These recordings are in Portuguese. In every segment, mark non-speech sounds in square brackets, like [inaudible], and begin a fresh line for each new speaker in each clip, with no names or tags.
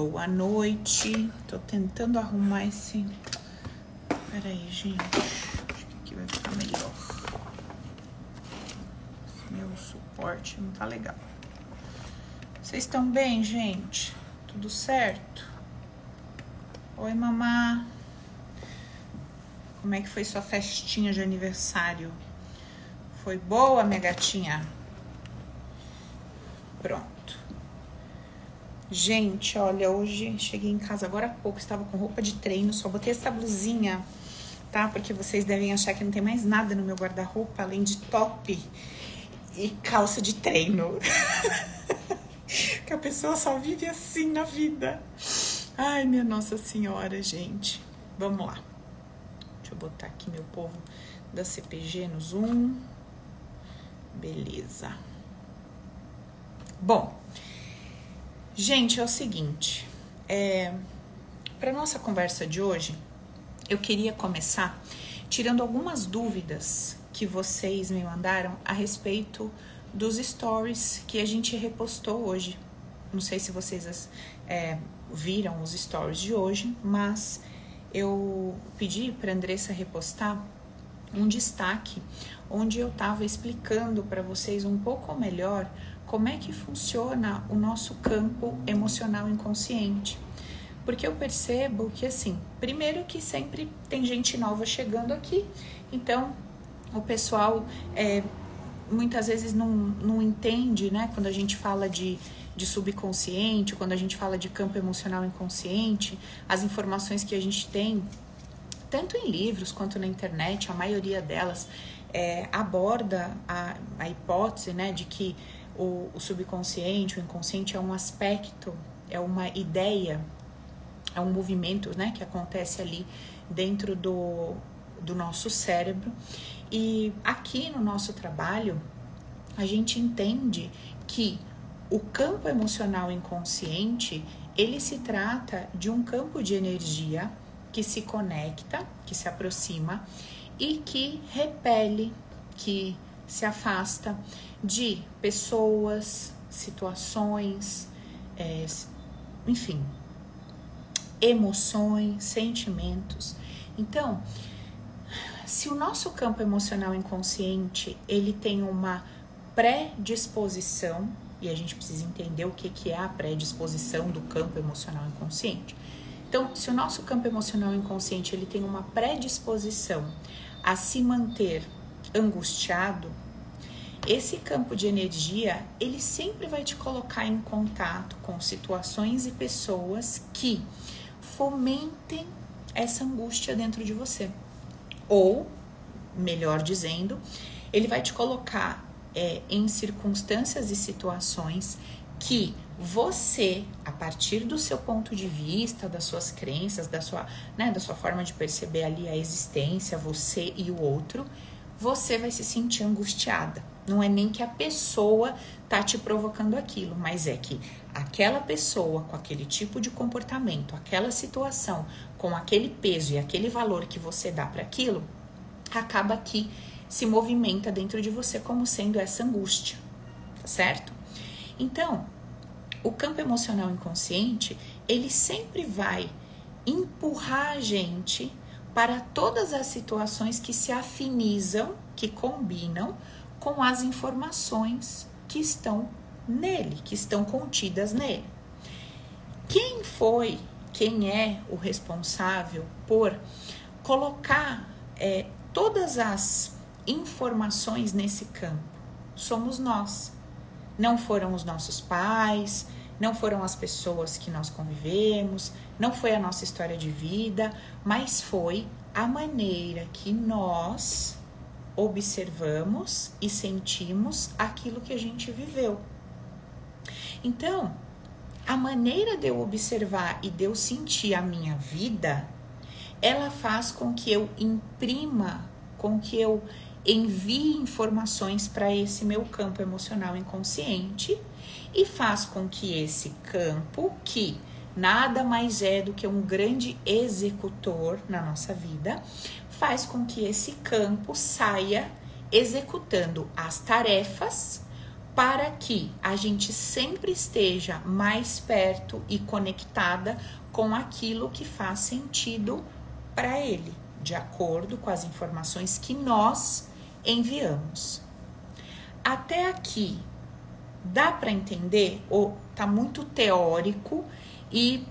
Boa noite. Tô tentando arrumar esse. Peraí, gente. Acho que aqui vai ficar melhor. Meu suporte não tá legal. Vocês estão bem, gente? Tudo certo? Oi, mamá. Como é que foi sua festinha de aniversário? Foi boa, minha gatinha? Pronto. Gente, olha, hoje cheguei em casa agora há pouco, estava com roupa de treino, só botei essa blusinha, tá? Porque vocês devem achar que não tem mais nada no meu guarda-roupa além de top e calça de treino. [laughs] que a pessoa só vive assim na vida. Ai, minha Nossa Senhora, gente. Vamos lá. Deixa eu botar aqui meu povo da CPG no Zoom. Beleza. Bom, Gente, é o seguinte, é, para nossa conversa de hoje, eu queria começar tirando algumas dúvidas que vocês me mandaram a respeito dos stories que a gente repostou hoje. Não sei se vocês é, viram os stories de hoje, mas eu pedi para Andressa repostar um destaque onde eu estava explicando para vocês um pouco melhor como é que funciona o nosso campo emocional inconsciente. Porque eu percebo que, assim, primeiro que sempre tem gente nova chegando aqui, então o pessoal é, muitas vezes não, não entende, né, quando a gente fala de, de subconsciente, quando a gente fala de campo emocional inconsciente, as informações que a gente tem, tanto em livros quanto na internet, a maioria delas é, aborda a, a hipótese, né, de que o, o subconsciente, o inconsciente é um aspecto, é uma ideia, é um movimento né, que acontece ali dentro do, do nosso cérebro. E aqui no nosso trabalho, a gente entende que o campo emocional inconsciente, ele se trata de um campo de energia que se conecta, que se aproxima e que repele, que se afasta de pessoas, situações, é, enfim, emoções, sentimentos. Então, se o nosso campo emocional inconsciente ele tem uma predisposição e a gente precisa entender o que, que é a predisposição do campo emocional inconsciente. Então, se o nosso campo emocional inconsciente ele tem uma predisposição a se manter angustiado, esse campo de energia, ele sempre vai te colocar em contato com situações e pessoas que fomentem essa angústia dentro de você. Ou, melhor dizendo, ele vai te colocar é, em circunstâncias e situações que você, a partir do seu ponto de vista, das suas crenças, da sua, né, da sua forma de perceber ali a existência, você e o outro, você vai se sentir angustiada. Não é nem que a pessoa tá te provocando aquilo, mas é que aquela pessoa com aquele tipo de comportamento, aquela situação, com aquele peso e aquele valor que você dá para aquilo, acaba que se movimenta dentro de você como sendo essa angústia, tá certo? Então, o campo emocional inconsciente, ele sempre vai empurrar a gente para todas as situações que se afinizam, que combinam com as informações que estão nele, que estão contidas nele. Quem foi, quem é o responsável por colocar é, todas as informações nesse campo? Somos nós. Não foram os nossos pais, não foram as pessoas que nós convivemos, não foi a nossa história de vida, mas foi a maneira que nós observamos e sentimos aquilo que a gente viveu. Então, a maneira de eu observar e de eu sentir a minha vida, ela faz com que eu imprima, com que eu envie informações para esse meu campo emocional inconsciente e faz com que esse campo, que nada mais é do que um grande executor na nossa vida, faz com que esse campo saia executando as tarefas para que a gente sempre esteja mais perto e conectada com aquilo que faz sentido para ele, de acordo com as informações que nós enviamos. Até aqui, dá para entender ou tá muito teórico e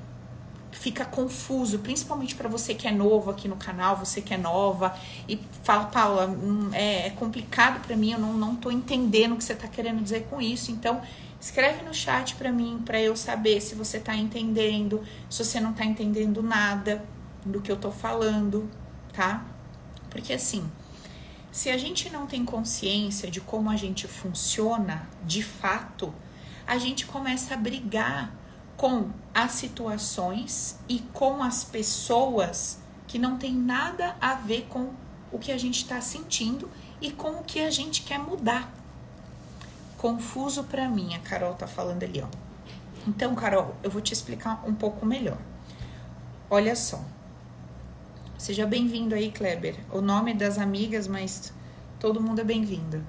fica confuso, principalmente para você que é novo aqui no canal, você que é nova e fala, Paula, hum, é, é complicado para mim, eu não, não tô entendendo o que você tá querendo dizer com isso. Então, escreve no chat para mim, para eu saber se você tá entendendo, se você não tá entendendo nada do que eu tô falando, tá? Porque assim, se a gente não tem consciência de como a gente funciona de fato, a gente começa a brigar com as situações e com as pessoas que não tem nada a ver com o que a gente está sentindo e com o que a gente quer mudar. Confuso para mim, a Carol tá falando ali, ó. Então, Carol, eu vou te explicar um pouco melhor. Olha só. Seja bem-vindo aí, Kleber. O nome das amigas, mas todo mundo é bem-vindo.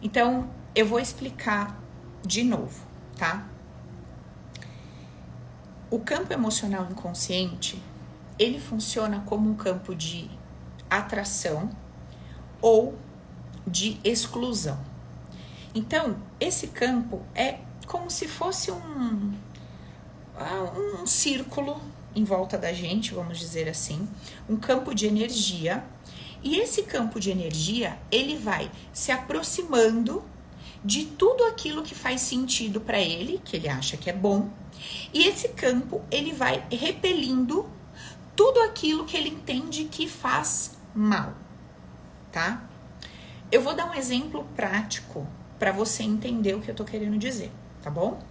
Então, eu vou explicar de novo, tá? O campo emocional inconsciente, ele funciona como um campo de atração ou de exclusão. Então, esse campo é como se fosse um, ah, um círculo em volta da gente, vamos dizer assim, um campo de energia. E esse campo de energia, ele vai se aproximando de tudo aquilo que faz sentido para ele, que ele acha que é bom, e esse campo, ele vai repelindo tudo aquilo que ele entende que faz mal, tá? Eu vou dar um exemplo prático para você entender o que eu tô querendo dizer, tá bom?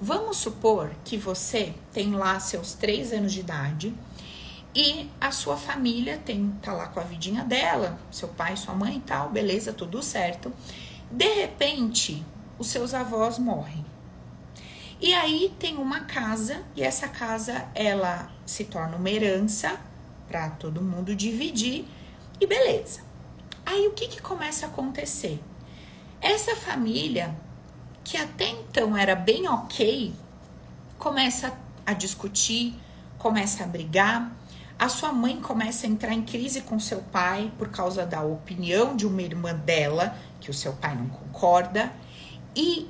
Vamos supor que você tem lá seus três anos de idade e a sua família tem tá lá com a vidinha dela, seu pai, sua mãe e tal, beleza, tudo certo. De repente, os seus avós morrem. E aí tem uma casa e essa casa ela se torna uma herança para todo mundo dividir e beleza. Aí o que que começa a acontecer? Essa família que até então era bem ok começa a discutir, começa a brigar. A sua mãe começa a entrar em crise com seu pai por causa da opinião de uma irmã dela, que o seu pai não concorda. E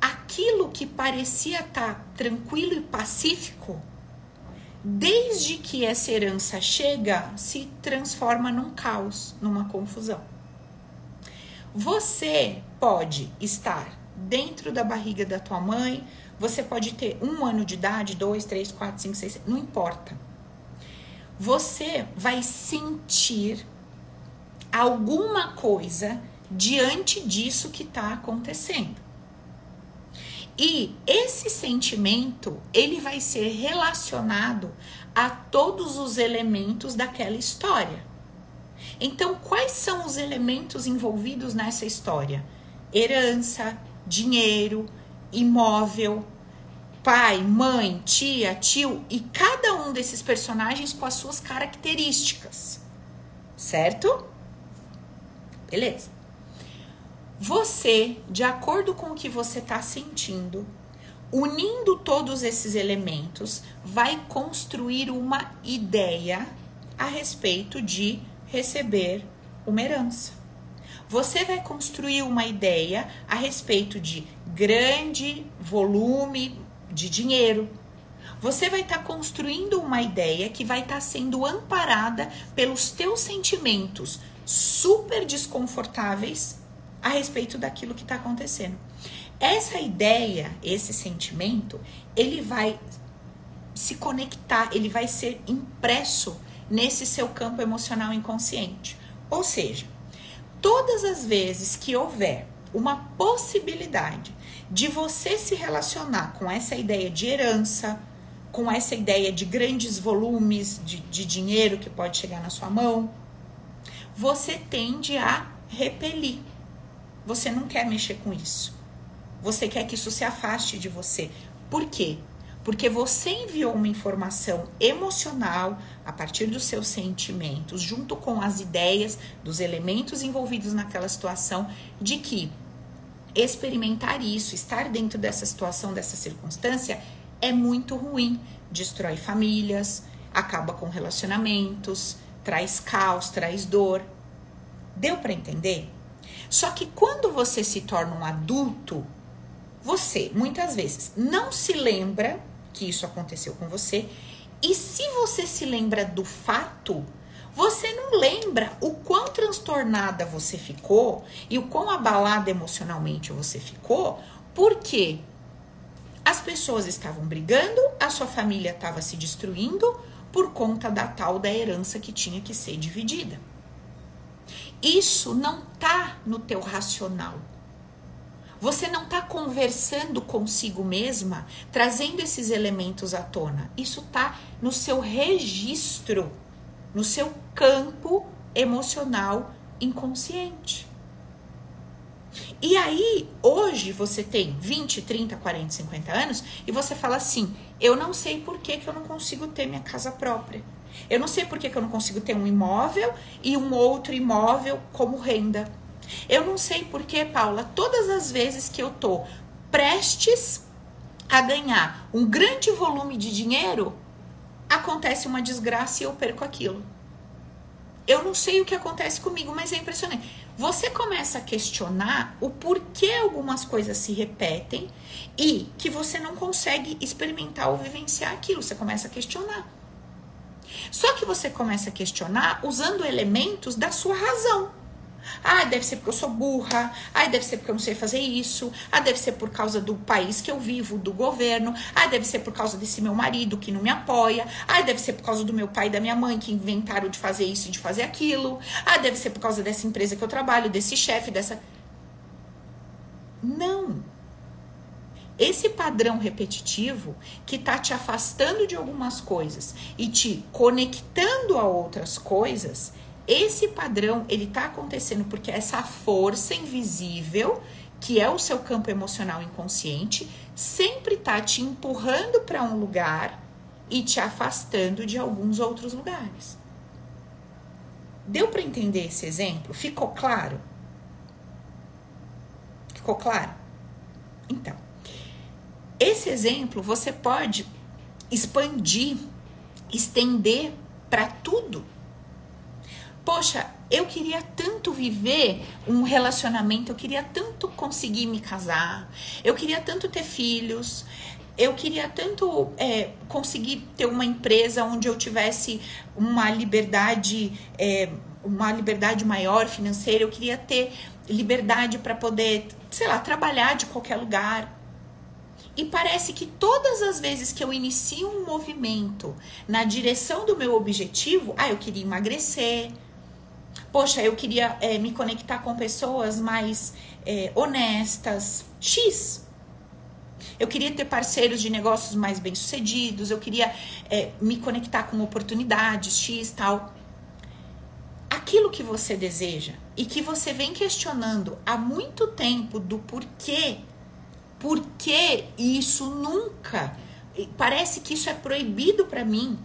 aquilo que parecia estar tá tranquilo e pacífico, desde que essa herança chega, se transforma num caos, numa confusão. Você pode estar dentro da barriga da tua mãe, você pode ter um ano de idade, dois, três, quatro, cinco, seis, não importa. Você vai sentir alguma coisa diante disso que está acontecendo. E esse sentimento, ele vai ser relacionado a todos os elementos daquela história. Então, quais são os elementos envolvidos nessa história? Herança, dinheiro, imóvel, pai, mãe, tia, tio e cada um desses personagens com as suas características. Certo? Beleza. Você, de acordo com o que você está sentindo, unindo todos esses elementos, vai construir uma ideia a respeito de receber uma herança. Você vai construir uma ideia a respeito de grande volume de dinheiro. Você vai estar tá construindo uma ideia que vai estar tá sendo amparada pelos teus sentimentos super desconfortáveis a respeito daquilo que está acontecendo. Essa ideia, esse sentimento, ele vai se conectar, ele vai ser impresso nesse seu campo emocional inconsciente. Ou seja, todas as vezes que houver uma possibilidade de você se relacionar com essa ideia de herança, com essa ideia de grandes volumes de, de dinheiro que pode chegar na sua mão, você tende a repelir. Você não quer mexer com isso. Você quer que isso se afaste de você. Por quê? Porque você enviou uma informação emocional a partir dos seus sentimentos, junto com as ideias dos elementos envolvidos naquela situação, de que experimentar isso, estar dentro dessa situação, dessa circunstância, é muito ruim. Destrói famílias, acaba com relacionamentos, traz caos, traz dor. Deu para entender? Só que quando você se torna um adulto, você muitas vezes não se lembra que isso aconteceu com você, e se você se lembra do fato, você não lembra o quão transtornada você ficou e o quão abalada emocionalmente você ficou, porque as pessoas estavam brigando, a sua família estava se destruindo por conta da tal da herança que tinha que ser dividida. Isso não tá no teu racional. Você não está conversando consigo mesma, trazendo esses elementos à tona. Isso está no seu registro, no seu campo emocional inconsciente. E aí, hoje você tem 20, 30, 40, 50 anos e você fala assim: eu não sei por que, que eu não consigo ter minha casa própria. Eu não sei por que, que eu não consigo ter um imóvel e um outro imóvel como renda. Eu não sei por que, Paula, todas as vezes que eu tô prestes a ganhar um grande volume de dinheiro, acontece uma desgraça e eu perco aquilo. Eu não sei o que acontece comigo, mas é impressionante. Você começa a questionar o porquê algumas coisas se repetem e que você não consegue experimentar ou vivenciar aquilo. Você começa a questionar. Só que você começa a questionar usando elementos da sua razão. Ah, deve ser porque eu sou burra. Ah, deve ser porque eu não sei fazer isso. Ah, deve ser por causa do país que eu vivo, do governo. Ah, deve ser por causa desse meu marido que não me apoia. Ah, deve ser por causa do meu pai e da minha mãe que inventaram de fazer isso e de fazer aquilo. Ah, deve ser por causa dessa empresa que eu trabalho, desse chefe, dessa. Não. Esse padrão repetitivo que está te afastando de algumas coisas e te conectando a outras coisas esse padrão, ele tá acontecendo porque essa força invisível, que é o seu campo emocional inconsciente, sempre tá te empurrando para um lugar e te afastando de alguns outros lugares. Deu para entender esse exemplo? Ficou claro? Ficou claro? Então, esse exemplo você pode expandir, estender para tudo poxa, eu queria tanto viver um relacionamento, eu queria tanto conseguir me casar, eu queria tanto ter filhos, eu queria tanto é, conseguir ter uma empresa onde eu tivesse uma liberdade, é, uma liberdade maior financeira, eu queria ter liberdade para poder, sei lá, trabalhar de qualquer lugar. E parece que todas as vezes que eu inicio um movimento na direção do meu objetivo, ah, eu queria emagrecer, Poxa, eu queria é, me conectar com pessoas mais é, honestas. X. Eu queria ter parceiros de negócios mais bem-sucedidos. Eu queria é, me conectar com oportunidades X tal. Aquilo que você deseja e que você vem questionando há muito tempo do porquê, por que isso nunca. Parece que isso é proibido para mim.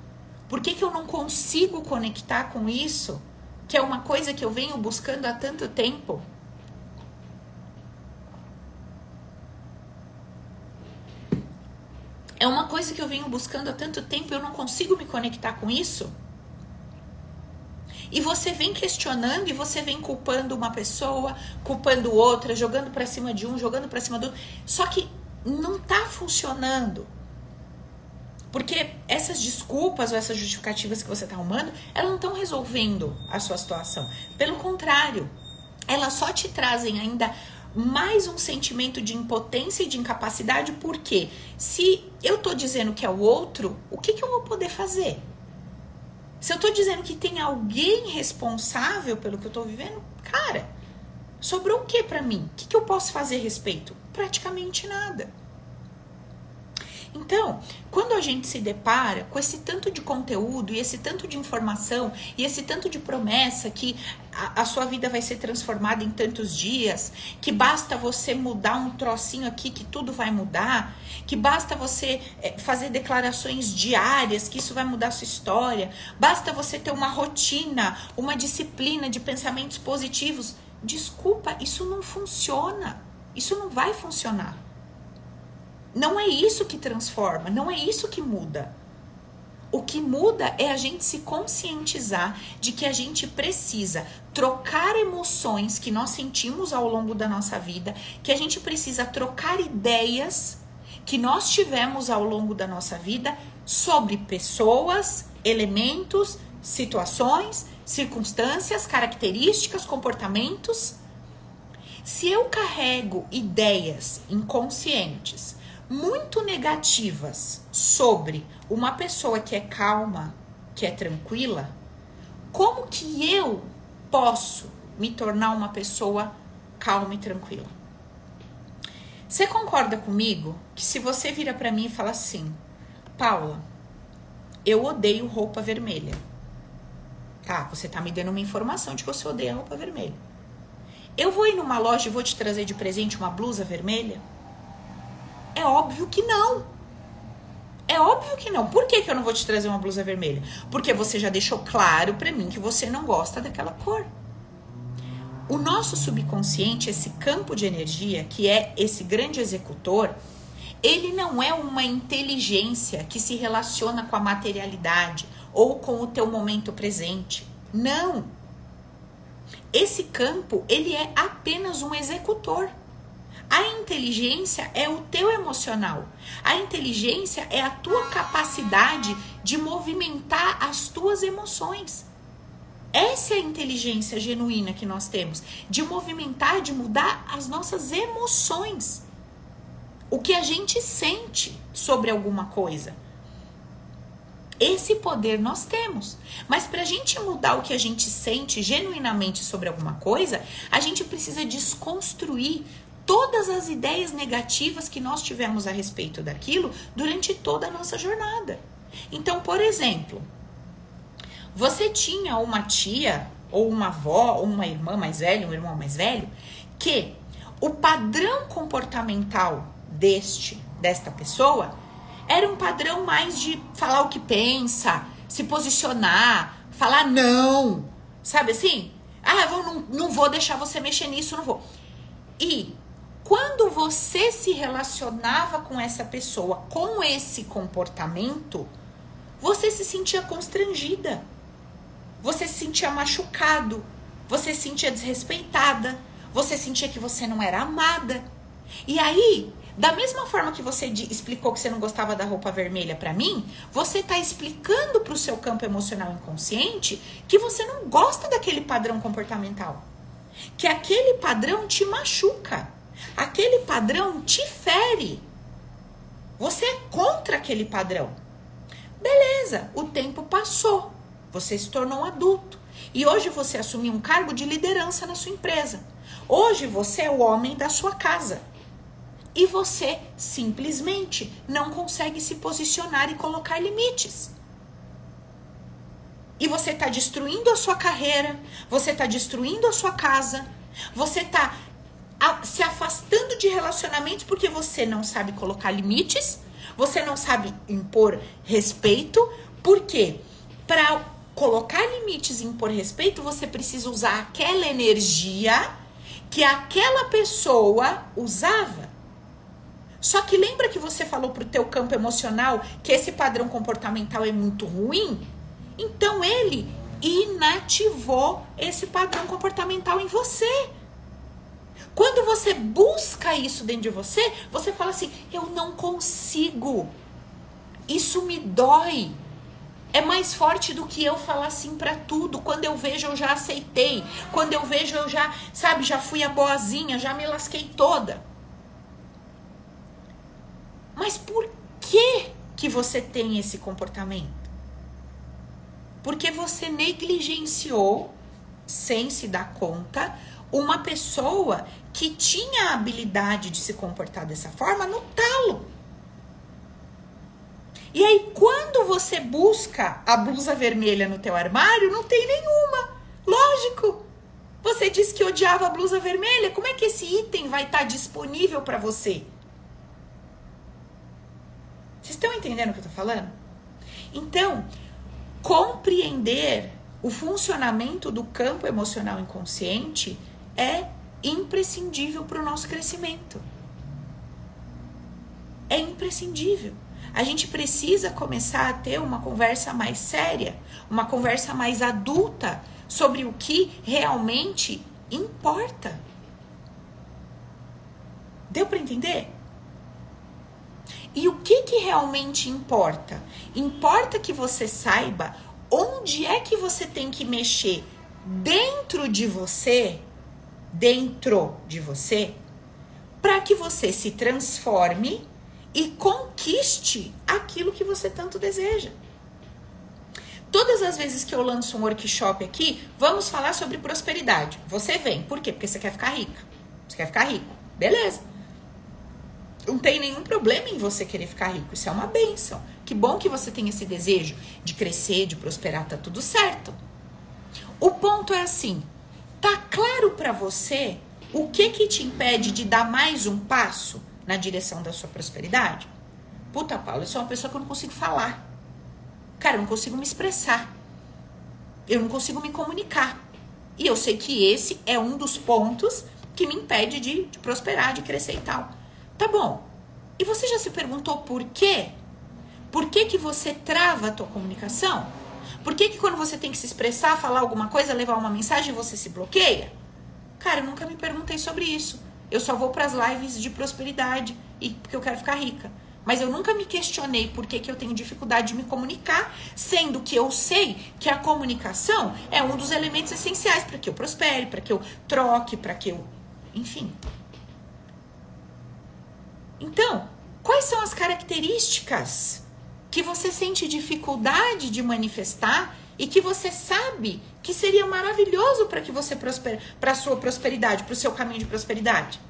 Por que, que eu não consigo conectar com isso? que é uma coisa que eu venho buscando há tanto tempo. É uma coisa que eu venho buscando há tanto tempo eu não consigo me conectar com isso. E você vem questionando e você vem culpando uma pessoa, culpando outra, jogando para cima de um, jogando para cima do outro. Só que não tá funcionando. Porque essas desculpas ou essas justificativas que você está arrumando, elas não estão resolvendo a sua situação. Pelo contrário, elas só te trazem ainda mais um sentimento de impotência e de incapacidade, porque se eu estou dizendo que é o outro, o que, que eu vou poder fazer? Se eu estou dizendo que tem alguém responsável pelo que eu estou vivendo, cara, sobrou o que para mim? O que, que eu posso fazer a respeito? Praticamente nada. Então, quando a gente se depara com esse tanto de conteúdo e esse tanto de informação e esse tanto de promessa que a, a, sua vida vai ser transformada em tantos dias, que basta você mudar um trocinho aqui que tudo vai mudar, que basta você é, fazer declarações diárias que isso vai mudar a sua história, basta você ter uma rotina, uma disciplina de pensamentos positivos. Desculpa, isso não funciona. Isso não vai funcionar. Não é isso que transforma, não é isso que muda. O que muda é a gente se conscientizar de que a gente precisa trocar emoções que nós sentimos ao longo da nossa vida, que a gente precisa trocar ideias que nós tivemos ao longo da nossa vida sobre pessoas, elementos, situações, circunstâncias, características, comportamentos. Se eu carrego ideias inconscientes muito negativas sobre uma pessoa que é calma, que é tranquila, como que eu posso me tornar uma pessoa calma e tranquila? Você concorda comigo que se você vira para mim e fala assim, Paula, eu odeio roupa vermelha. Tá, você tá me dando uma informação de que você odeia roupa vermelha. Eu vou ir numa loja e vou te trazer de presente uma blusa vermelha? É óbvio que não. É óbvio que não. Por que, que eu não vou te trazer uma blusa vermelha? Porque você já deixou claro para mim que você não gosta daquela cor. O nosso subconsciente, esse campo de energia, que é esse grande executor, ele não é uma inteligência que se relaciona com a materialidade ou com o teu momento presente. Não. Esse campo, ele é apenas um executor. A inteligência é o teu emocional. A inteligência é a tua capacidade de movimentar as tuas emoções. Essa é a inteligência genuína que nós temos, de movimentar, de mudar as nossas emoções. O que a gente sente sobre alguma coisa. Esse poder nós temos. Mas para a gente mudar o que a gente sente genuinamente sobre alguma coisa, a gente precisa desconstruir todas as ideias negativas que nós tivemos a respeito daquilo durante toda a nossa jornada. Então, por exemplo, você tinha uma tia, ou uma avó, ou uma irmã mais velha, um irmão mais velho, que o padrão comportamental deste, desta pessoa, era um padrão mais de falar o que pensa, se posicionar, falar não, sabe assim? Ah, eu não, não vou deixar você mexer nisso, não vou. E quando você se relacionava com essa pessoa com esse comportamento, você se sentia constrangida. Você se sentia machucado, você se sentia desrespeitada, você sentia que você não era amada. E aí, da mesma forma que você explicou que você não gostava da roupa vermelha para mim, você está explicando para o seu campo emocional inconsciente que você não gosta daquele padrão comportamental. Que aquele padrão te machuca. Aquele padrão te fere. Você é contra aquele padrão. Beleza, o tempo passou. Você se tornou um adulto. E hoje você assumiu um cargo de liderança na sua empresa. Hoje você é o homem da sua casa. E você simplesmente não consegue se posicionar e colocar limites. E você está destruindo a sua carreira, você está destruindo a sua casa, você está se afastando de relacionamentos porque você não sabe colocar limites, você não sabe impor respeito, porque para colocar limites e impor respeito, você precisa usar aquela energia que aquela pessoa usava. Só que lembra que você falou pro teu campo emocional que esse padrão comportamental é muito ruim? Então ele inativou esse padrão comportamental em você. Quando você busca isso dentro de você, você fala assim: eu não consigo. Isso me dói. É mais forte do que eu falar sim para tudo. Quando eu vejo, eu já aceitei. Quando eu vejo, eu já, sabe, já fui a boazinha, já me lasquei toda. Mas por que que você tem esse comportamento? Porque você negligenciou, sem se dar conta, uma pessoa que tinha a habilidade de se comportar dessa forma no talo. E aí, quando você busca a blusa vermelha no teu armário, não tem nenhuma. Lógico. Você disse que odiava a blusa vermelha. Como é que esse item vai estar disponível para você? Vocês estão entendendo o que eu estou falando? Então, compreender o funcionamento do campo emocional inconsciente é imprescindível para o nosso crescimento. É imprescindível. A gente precisa começar a ter uma conversa mais séria, uma conversa mais adulta sobre o que realmente importa. Deu para entender? E o que, que realmente importa? Importa que você saiba onde é que você tem que mexer dentro de você, dentro de você, para que você se transforme e conquiste aquilo que você tanto deseja. Todas as vezes que eu lanço um workshop aqui, vamos falar sobre prosperidade. Você vem. Por quê? Porque você quer ficar rica. Você quer ficar rico. Beleza não tem nenhum problema em você querer ficar rico. Isso é uma benção. Que bom que você tem esse desejo de crescer, de prosperar, tá tudo certo. O ponto é assim: tá claro para você o que que te impede de dar mais um passo na direção da sua prosperidade? Puta, Paulo, eu sou uma pessoa que eu não consigo falar. Cara, eu não consigo me expressar. Eu não consigo me comunicar. E eu sei que esse é um dos pontos que me impede de, de prosperar, de crescer e tal. Tá bom. E você já se perguntou por quê? Por que, que você trava a tua comunicação? Por que, que quando você tem que se expressar, falar alguma coisa, levar uma mensagem, você se bloqueia? Cara, eu nunca me perguntei sobre isso. Eu só vou para as lives de prosperidade e porque eu quero ficar rica. Mas eu nunca me questionei por que, que eu tenho dificuldade de me comunicar, sendo que eu sei que a comunicação é um dos elementos essenciais para que eu prospere, para que eu troque, para que eu. Enfim. Então, quais são as características que você sente dificuldade de manifestar e que você sabe que seria maravilhoso para que você prospere, para a sua prosperidade, para o seu caminho de prosperidade?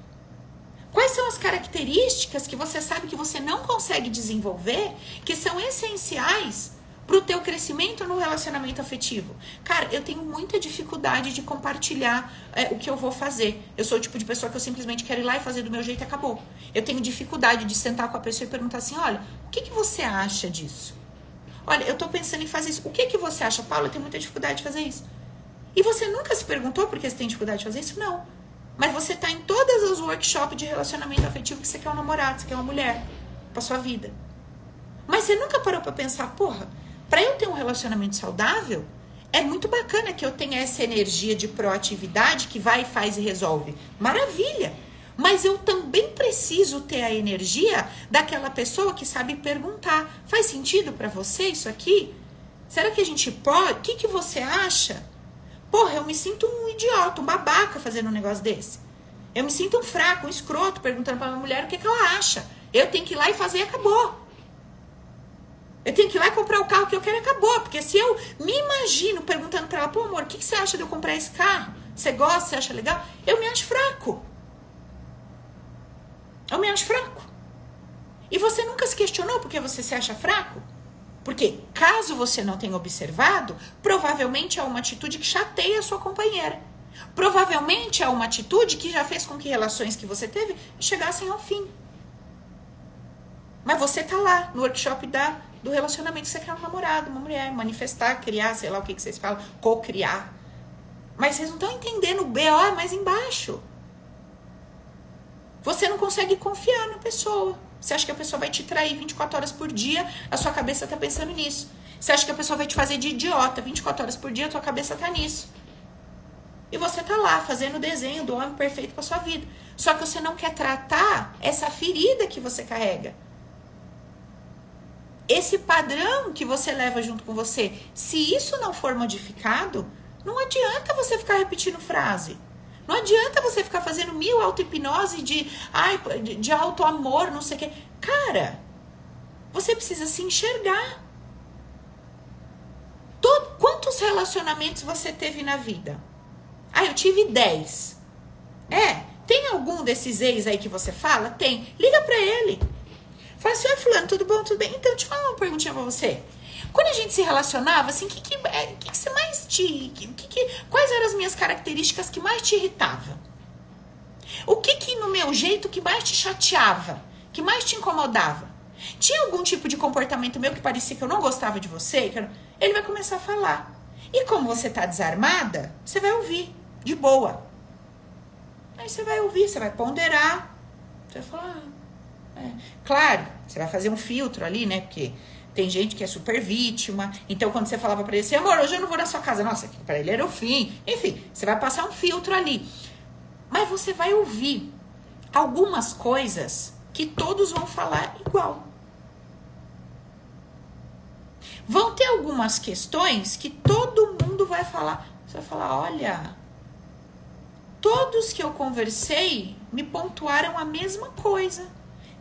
Quais são as características que você sabe que você não consegue desenvolver, que são essenciais pro teu crescimento no relacionamento afetivo. Cara, eu tenho muita dificuldade de compartilhar é, o que eu vou fazer. Eu sou o tipo de pessoa que eu simplesmente quero ir lá e fazer do meu jeito e acabou. Eu tenho dificuldade de sentar com a pessoa e perguntar assim: olha, o que, que você acha disso? Olha, eu tô pensando em fazer isso. O que, que você acha, Paulo? Eu tenho muita dificuldade de fazer isso. E você nunca se perguntou por que você tem dificuldade de fazer isso? Não. Mas você tá em todas as workshops de relacionamento afetivo que você quer um namorado, você quer uma mulher pra sua vida. Mas você nunca parou para pensar, porra, para eu ter um relacionamento saudável, é muito bacana que eu tenha essa energia de proatividade que vai, faz e resolve. Maravilha! Mas eu também preciso ter a energia daquela pessoa que sabe perguntar: faz sentido para você isso aqui? Será que a gente pode? O que, que você acha? Porra, eu me sinto um idiota, um babaca fazendo um negócio desse. Eu me sinto um fraco, um escroto, perguntando para uma mulher o que, que ela acha. Eu tenho que ir lá e fazer e acabou. Eu tenho que ir lá e comprar o carro que eu quero e acabou. Porque se eu me imagino perguntando para ela, pô, amor, o que, que você acha de eu comprar esse carro? Você gosta? Você acha legal? Eu me acho fraco. Eu me acho fraco. E você nunca se questionou porque você se acha fraco? Porque, caso você não tenha observado, provavelmente é uma atitude que chateia a sua companheira. Provavelmente é uma atitude que já fez com que relações que você teve chegassem ao fim. Mas você tá lá no workshop da do relacionamento que você quer um namorado, uma mulher, manifestar, criar, sei lá o que, que vocês falam, co-criar. Mas vocês não estão entendendo, o BO mais embaixo. Você não consegue confiar na pessoa. Você acha que a pessoa vai te trair 24 horas por dia, a sua cabeça tá pensando nisso. Você acha que a pessoa vai te fazer de idiota 24 horas por dia, a tua cabeça tá nisso. E você tá lá fazendo o desenho do homem perfeito para sua vida. Só que você não quer tratar essa ferida que você carrega esse padrão que você leva junto com você, se isso não for modificado, não adianta você ficar repetindo frase. Não adianta você ficar fazendo mil auto-hipnose de, ai, de, auto-amor, não sei o quê. Cara, você precisa se enxergar. Todo, quantos relacionamentos você teve na vida? Ah, eu tive 10. É, tem algum desses ex aí que você fala? Tem. Liga para ele. Fala assim, oi fulano, tudo bom, tudo bem? Então, deixa eu falar uma perguntinha pra você. Quando a gente se relacionava, assim, que que, é, que, que você mais te. Que, que, quais eram as minhas características que mais te irritava? O que que no meu jeito que mais te chateava? Que mais te incomodava? Tinha algum tipo de comportamento meu que parecia que eu não gostava de você? Eu... Ele vai começar a falar. E como você tá desarmada, você vai ouvir, de boa. Aí você vai ouvir, você vai ponderar. Você vai falar. Ah, é. Claro, você vai fazer um filtro ali, né? Porque tem gente que é super vítima. Então, quando você falava pra ele assim, amor, hoje eu não vou na sua casa. Nossa, para ele era o fim. Enfim, você vai passar um filtro ali. Mas você vai ouvir algumas coisas que todos vão falar igual. Vão ter algumas questões que todo mundo vai falar. Você vai falar: olha, todos que eu conversei me pontuaram a mesma coisa.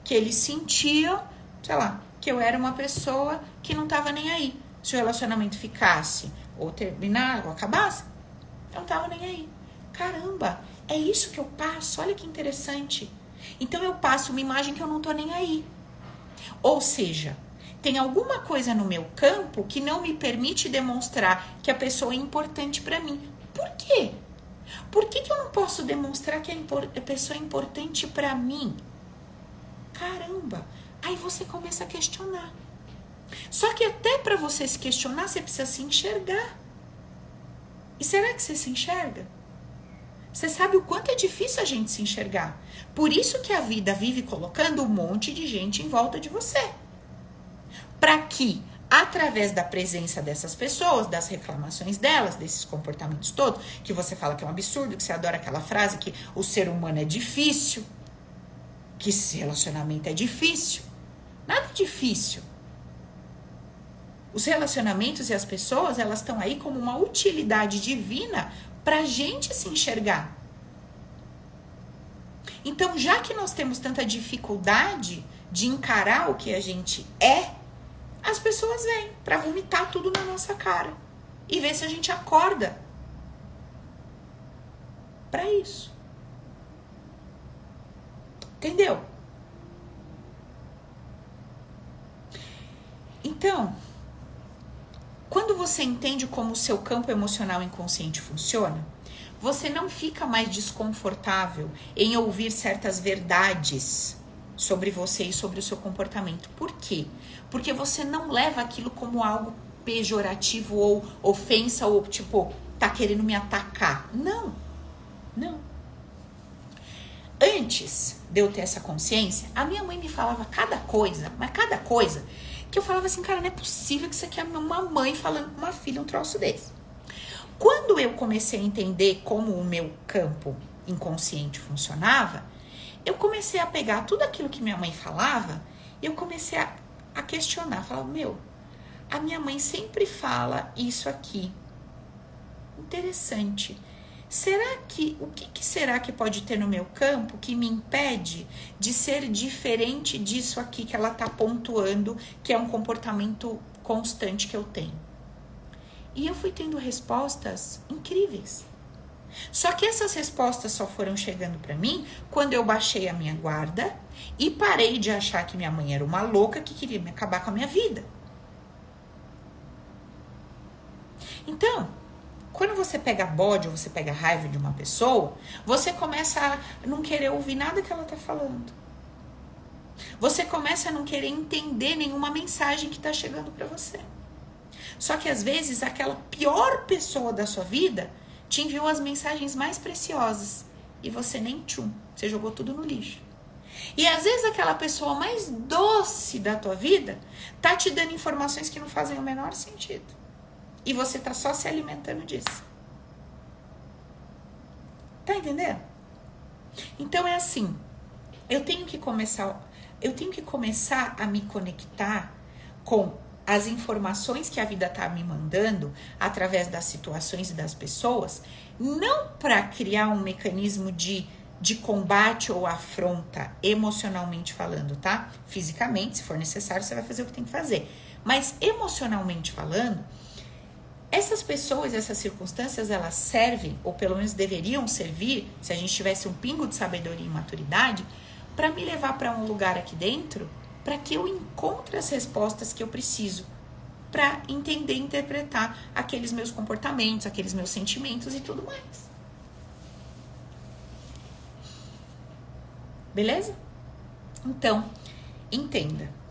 Que eles sentiam, sei lá, que eu era uma pessoa que não tava nem aí. Se o relacionamento ficasse, ou terminar, ou acabasse, eu não tava nem aí. Caramba, é isso que eu passo, olha que interessante. Então eu passo uma imagem que eu não tô nem aí. Ou seja, tem alguma coisa no meu campo que não me permite demonstrar que a pessoa é importante para mim. Por quê? Por que, que eu não posso demonstrar que a, pessoa é importante para mim? Caramba! Aí você começa a questionar. Só que até para você se questionar, você precisa se enxergar. E será que você se enxerga? Você sabe o quanto é difícil a gente se enxergar. Por isso que a vida vive colocando um monte de gente em volta de você para que, através da presença dessas pessoas, das reclamações delas, desses comportamentos todos, que você fala que é um absurdo, que você adora aquela frase que o ser humano é difícil, que esse relacionamento é difícil. Nada é difícil. Os relacionamentos e as pessoas, elas estão aí como uma utilidade divina para a gente se enxergar. Então, já que nós temos tanta dificuldade de encarar o que a gente é, as pessoas vêm para vomitar tudo na nossa cara e ver se a gente acorda para isso. Entendeu? Então, quando você entende como o seu campo emocional inconsciente funciona, você não fica mais desconfortável em ouvir certas verdades sobre você e sobre o seu comportamento. Por quê? Porque você não leva aquilo como algo pejorativo ou ofensa ou tipo, tá querendo me atacar. Não. Não. Antes de eu ter essa consciência, a minha mãe me falava cada coisa, mas cada coisa, que eu falava assim, cara, não é possível que isso aqui é uma mãe falando com uma filha um troço desse. Quando eu comecei a entender como o meu campo inconsciente funcionava, eu comecei a pegar tudo aquilo que minha mãe falava e eu comecei a, a questionar. Falar, meu, a minha mãe sempre fala isso aqui. Interessante. Será que o que, que, será que pode ter no meu campo que me impede de ser diferente disso aqui que ela está pontuando, que é um comportamento constante que eu tenho? E eu fui tendo respostas incríveis. Só que essas respostas só foram chegando para mim quando eu baixei a minha guarda e parei de achar que minha mãe era uma louca que queria me acabar com a minha vida. Então, quando você pega bode ou você pega raiva de uma pessoa, você começa a não querer ouvir nada que ela tá falando. Você começa a não querer entender nenhuma mensagem que tá chegando para você. Só que às vezes aquela pior pessoa da sua vida te enviou as mensagens mais preciosas e você nem tchum, você jogou tudo no lixo. E às vezes aquela pessoa mais doce da tua vida tá te dando informações que não fazem o menor sentido. E você tá só se alimentando disso. Tá entendendo? Então é assim, eu tenho que começar, eu tenho que começar a me conectar com as informações que a vida está me mandando através das situações e das pessoas, não para criar um mecanismo de, de combate ou afronta emocionalmente falando, tá? Fisicamente, se for necessário, você vai fazer o que tem que fazer. Mas emocionalmente falando, essas pessoas, essas circunstâncias, elas servem, ou pelo menos deveriam servir, se a gente tivesse um pingo de sabedoria e maturidade, para me levar para um lugar aqui dentro para que eu encontre as respostas que eu preciso para entender e interpretar aqueles meus comportamentos, aqueles meus sentimentos e tudo mais. Beleza? Então, entenda.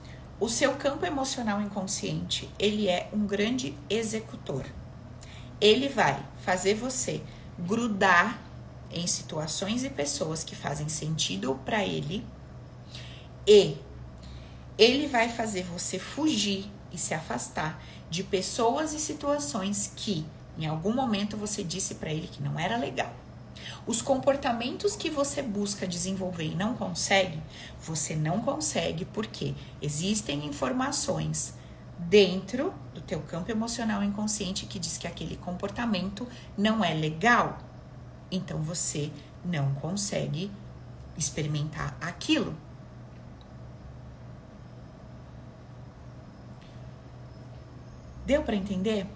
O seu campo emocional inconsciente, ele é um grande executor. Ele vai fazer você grudar em situações e pessoas que fazem sentido para ele e ele vai fazer você fugir e se afastar de pessoas e situações que em algum momento você disse para ele que não era legal. Os comportamentos que você busca desenvolver e não consegue, você não consegue porque existem informações dentro do teu campo emocional inconsciente que diz que aquele comportamento não é legal. Então você não consegue experimentar aquilo. Deu para entender?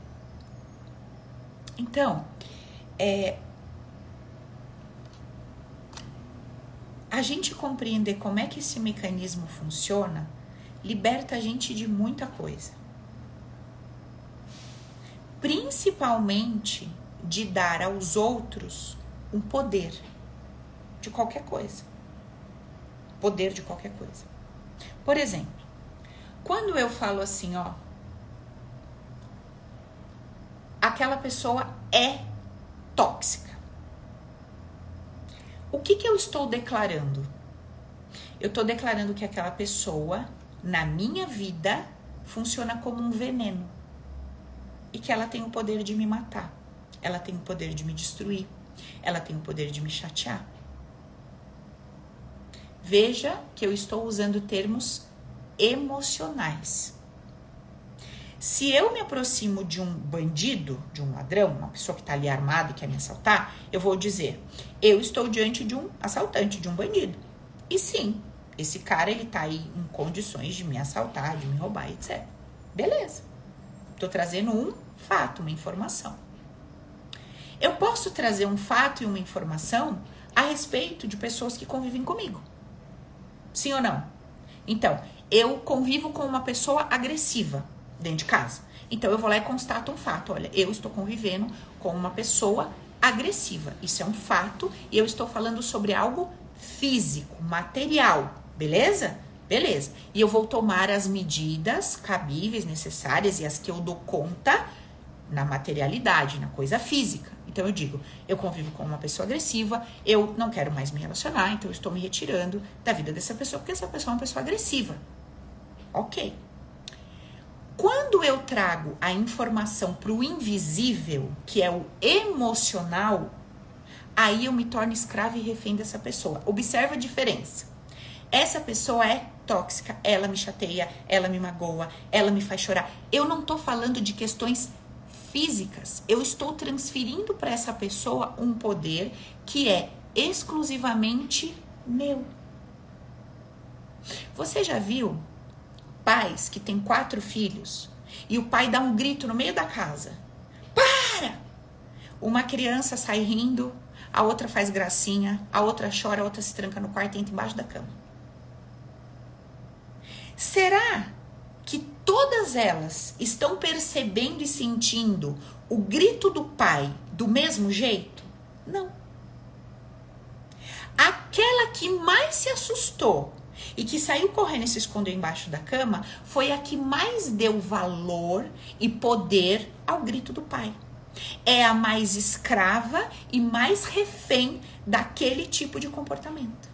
Então, é, a gente compreender como é que esse mecanismo funciona liberta a gente de muita coisa. Principalmente de dar aos outros um poder de qualquer coisa. Poder de qualquer coisa. Por exemplo, quando eu falo assim, ó, aquela pessoa é tóxica. O que, que eu estou declarando? Eu estou declarando que aquela pessoa, na minha vida, funciona como um veneno e que ela tem o poder de me matar, ela tem o poder de me destruir, ela tem o poder de me chatear. Veja que eu estou usando termos emocionais. Se eu me aproximo de um bandido, de um ladrão, uma pessoa que está ali armada e quer me assaltar, eu vou dizer: eu estou diante de um assaltante, de um bandido. E sim, esse cara ele tá aí em condições de me assaltar, de me roubar, etc. Beleza. Tô trazendo um fato, uma informação. Eu posso trazer um fato e uma informação a respeito de pessoas que convivem comigo. Sim ou não? Então, eu convivo com uma pessoa agressiva dentro de casa. Então eu vou lá e constato um fato. Olha, eu estou convivendo com uma pessoa agressiva. Isso é um fato e eu estou falando sobre algo físico, material, beleza? Beleza. E eu vou tomar as medidas cabíveis, necessárias e as que eu dou conta na materialidade, na coisa física. Então eu digo, eu convivo com uma pessoa agressiva, eu não quero mais me relacionar, então eu estou me retirando da vida dessa pessoa, porque essa pessoa é uma pessoa agressiva. Ok. Quando eu trago a informação para o invisível, que é o emocional, aí eu me torno escrava e refém dessa pessoa. Observa a diferença. Essa pessoa é tóxica, ela me chateia, ela me magoa, ela me faz chorar. Eu não estou falando de questões físicas, eu estou transferindo para essa pessoa um poder que é exclusivamente meu. Você já viu pais que têm quatro filhos e o pai dá um grito no meio da casa: Para! Uma criança sai rindo, a outra faz gracinha, a outra chora, a outra se tranca no quarto e entra embaixo da cama. Será que todas elas estão percebendo e sentindo o grito do pai do mesmo jeito? Não. Aquela que mais se assustou e que saiu correndo e se escondeu embaixo da cama foi a que mais deu valor e poder ao grito do pai. É a mais escrava e mais refém daquele tipo de comportamento.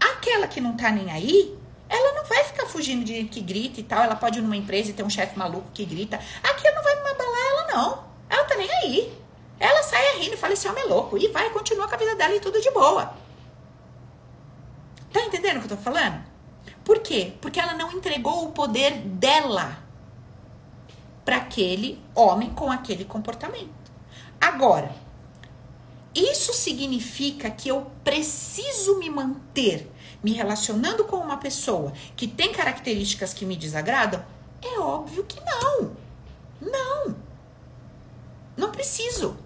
Aquela que não tá nem aí, ela não vai ficar fugindo de que grita e tal. Ela pode ir numa empresa e ter um chefe maluco que grita. Aquilo não vai me abalar ela, não. Ela tá nem aí. Ela sai rindo e fala: esse homem é louco. E vai, continua com a vida dela e tudo de boa. Tá entendendo o que eu tô falando? Por quê? Porque ela não entregou o poder dela para aquele homem com aquele comportamento. Agora, isso significa que eu preciso me manter me relacionando com uma pessoa que tem características que me desagradam? É óbvio que não. Não. Não preciso.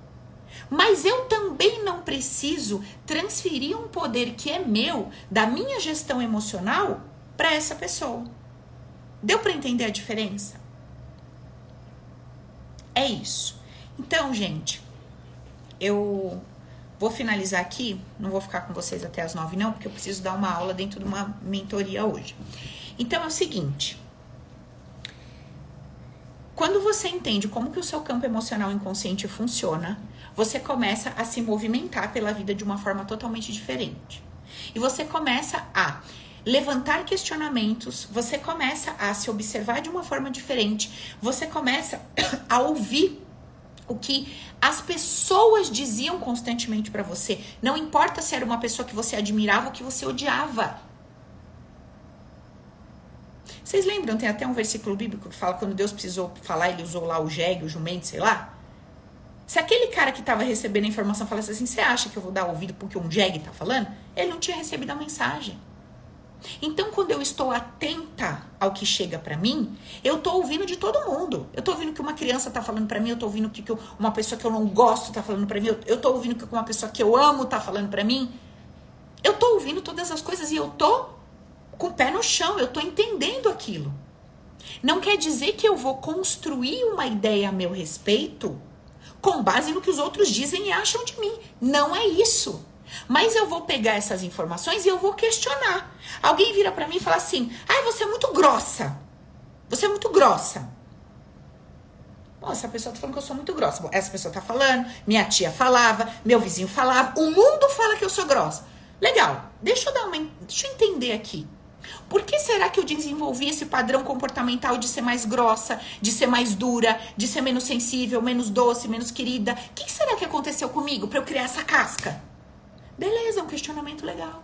Mas eu também não preciso transferir um poder que é meu, da minha gestão emocional, para essa pessoa. Deu para entender a diferença? É isso. Então, gente, eu vou finalizar aqui. Não vou ficar com vocês até as nove, não, porque eu preciso dar uma aula dentro de uma mentoria hoje. Então é o seguinte. Quando você entende como que o seu campo emocional inconsciente funciona, você começa a se movimentar pela vida de uma forma totalmente diferente. E você começa a levantar questionamentos, você começa a se observar de uma forma diferente, você começa [coughs] a ouvir o que as pessoas diziam constantemente para você. Não importa se era uma pessoa que você admirava ou que você odiava. Vocês lembram? Tem até um versículo bíblico que fala quando Deus precisou falar, ele usou lá o jegue, o jumento, sei lá. Se aquele cara que estava recebendo a informação falasse assim, você acha que eu vou dar ouvido porque um jegue está falando? Ele não tinha recebido a mensagem. Então, quando eu estou atenta ao que chega para mim, eu tô ouvindo de todo mundo. Eu tô ouvindo que uma criança tá falando para mim, eu tô ouvindo que, uma pessoa que eu não gosto tá falando para mim, eu, eu tô ouvindo que uma pessoa que eu amo tá falando para mim. Eu tô ouvindo todas as coisas e eu tô com o pé no chão, eu tô entendendo aquilo. Não quer dizer que eu vou construir uma ideia a meu respeito com base no que os outros dizem e acham de mim. Não é isso. Mas eu vou pegar essas informações e eu vou questionar. Alguém vira para mim e fala assim: "Ai, você é muito grossa. Você é muito grossa." Bom, essa pessoa tá falando que eu sou muito grossa. Bom, essa pessoa tá falando, minha tia falava, meu vizinho falava, o mundo fala que eu sou grossa. Legal. Deixa eu dar uma, deixa eu entender aqui. Por que será que eu desenvolvi esse padrão comportamental de ser mais grossa, de ser mais dura, de ser menos sensível, menos doce, menos querida? O que será que aconteceu comigo para eu criar essa casca? Beleza, é um questionamento legal.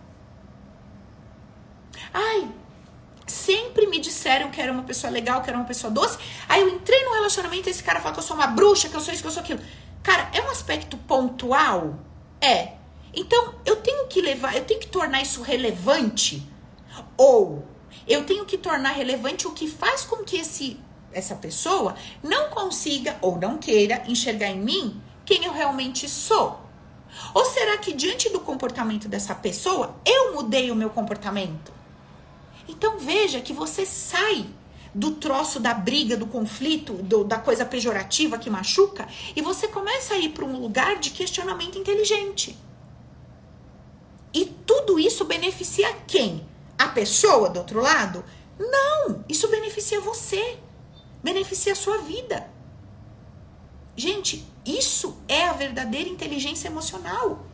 Ai, sempre me disseram que era uma pessoa legal, que era uma pessoa doce. Aí eu entrei no relacionamento e esse cara fala que eu sou uma bruxa, que eu sou isso, que eu sou aquilo. Cara, é um aspecto pontual? É. Então, eu tenho que levar, eu tenho que tornar isso relevante? Ou eu tenho que tornar relevante o que faz com que esse essa pessoa não consiga ou não queira enxergar em mim quem eu realmente sou. Ou será que diante do comportamento dessa pessoa, eu mudei o meu comportamento? Então veja que você sai do troço da briga, do conflito, do, da coisa pejorativa que machuca, e você começa a ir para um lugar de questionamento inteligente. E tudo isso beneficia quem? A pessoa do outro lado? Não, isso beneficia você, beneficia a sua vida. Gente, isso é a verdadeira inteligência emocional.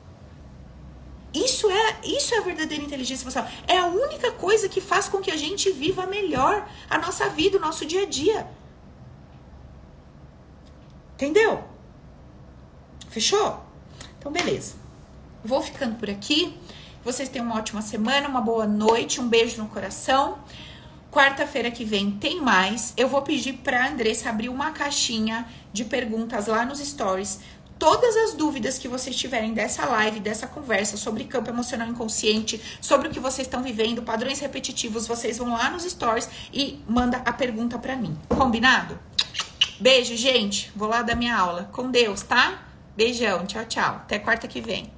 Isso é, isso é a verdadeira inteligência emocional. É a única coisa que faz com que a gente viva melhor a nossa vida, o nosso dia a dia. Entendeu? Fechou? Então, beleza. Vou ficando por aqui. Vocês tenham uma ótima semana, uma boa noite, um beijo no coração. Quarta-feira que vem tem mais. Eu vou pedir para Andressa abrir uma caixinha de perguntas lá nos stories. Todas as dúvidas que vocês tiverem dessa live, dessa conversa sobre campo emocional inconsciente, sobre o que vocês estão vivendo, padrões repetitivos, vocês vão lá nos stories e manda a pergunta para mim. Combinado? Beijo, gente. Vou lá dar minha aula. Com Deus, tá? Beijão. Tchau, tchau. Até quarta que vem.